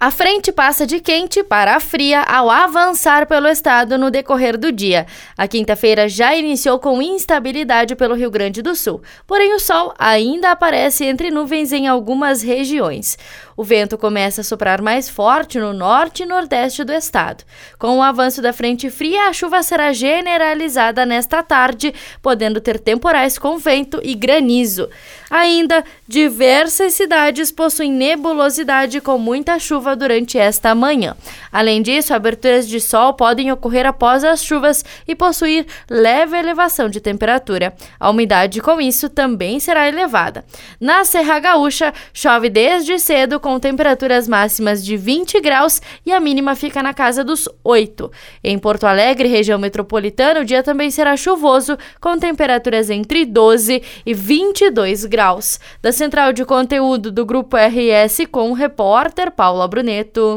A frente passa de quente para fria ao avançar pelo estado no decorrer do dia. A quinta-feira já iniciou com instabilidade pelo Rio Grande do Sul, porém o sol ainda aparece entre nuvens em algumas regiões. O vento começa a soprar mais forte no norte e nordeste do estado. Com o avanço da frente fria, a chuva será generalizada nesta tarde, podendo ter temporais com vento e granizo. Ainda, diversas cidades possuem nebulosidade com muita chuva chuva durante esta manhã. Além disso, aberturas de sol podem ocorrer após as chuvas e possuir leve elevação de temperatura. A umidade com isso também será elevada. Na Serra Gaúcha, chove desde cedo com temperaturas máximas de 20 graus e a mínima fica na casa dos 8. Em Porto Alegre, região metropolitana, o dia também será chuvoso, com temperaturas entre 12 e 22 graus. Da central de conteúdo do Grupo RS com o repórter Paula Bruneto.